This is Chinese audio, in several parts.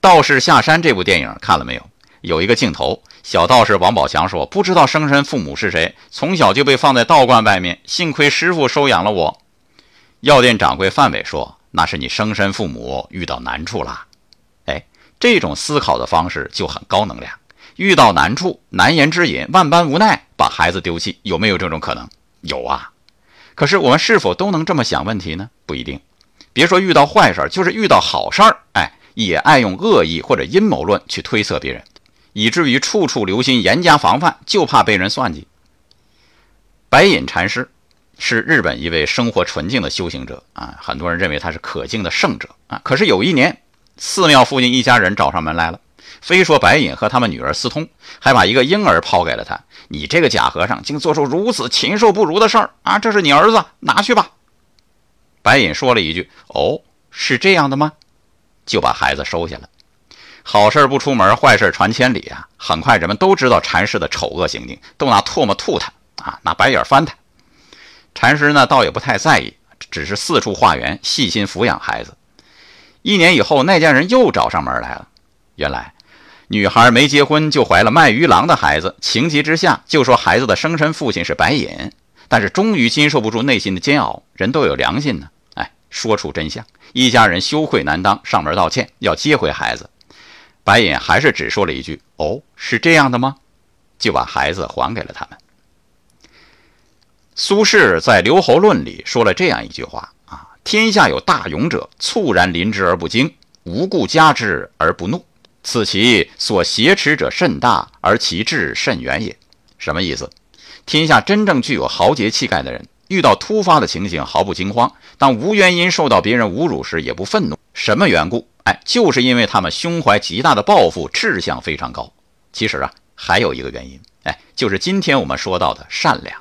道士下山这部电影看了没有？有一个镜头，小道士王宝强说：“不知道生身父母是谁，从小就被放在道观外面，幸亏师傅收养了我。”药店掌柜范伟说：“那是你生身父母遇到难处了。”哎，这种思考的方式就很高能量。遇到难处，难言之隐，万般无奈，把孩子丢弃，有没有这种可能？有啊。可是我们是否都能这么想问题呢？不一定。别说遇到坏事，就是遇到好事儿，哎，也爱用恶意或者阴谋论去推测别人。以至于处处留心，严加防范，就怕被人算计。白隐禅师是日本一位生活纯净的修行者啊，很多人认为他是可敬的圣者啊。可是有一年，寺庙附近一家人找上门来了，非说白隐和他们女儿私通，还把一个婴儿抛给了他。你这个假和尚，竟做出如此禽兽不如的事儿啊！这是你儿子，拿去吧。白隐说了一句：“哦，是这样的吗？”就把孩子收下了。好事不出门，坏事传千里啊！很快人们都知道禅师的丑恶行径，都拿唾沫吐他啊，拿白眼翻他。禅师呢，倒也不太在意，只是四处化缘，细心抚养孩子。一年以后，那家人又找上门来了。原来，女孩没结婚就怀了卖鱼郎的孩子，情急之下就说孩子的生身父亲是白隐。但是终于经受不住内心的煎熬，人都有良心呢，说出真相。一家人羞愧难当，上门道歉，要接回孩子。白隐还是只说了一句：“哦，是这样的吗？”就把孩子还给了他们。苏轼在《留侯论》里说了这样一句话：“啊，天下有大勇者，猝然临之而不惊，无故加之而不怒，此其所挟持者甚大，而其志甚远也。”什么意思？天下真正具有豪杰气概的人，遇到突发的情形毫不惊慌，当无原因受到别人侮辱时也不愤怒。什么缘故？哎，就是因为他们胸怀极大的抱负，志向非常高。其实啊，还有一个原因，哎，就是今天我们说到的善良。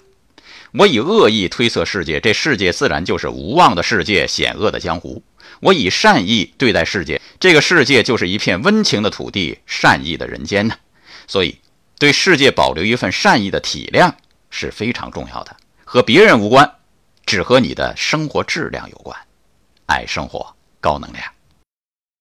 我以恶意推测世界，这世界自然就是无望的世界，险恶的江湖。我以善意对待世界，这个世界就是一片温情的土地，善意的人间呢。所以，对世界保留一份善意的体谅是非常重要的，和别人无关，只和你的生活质量有关。爱生活，高能量。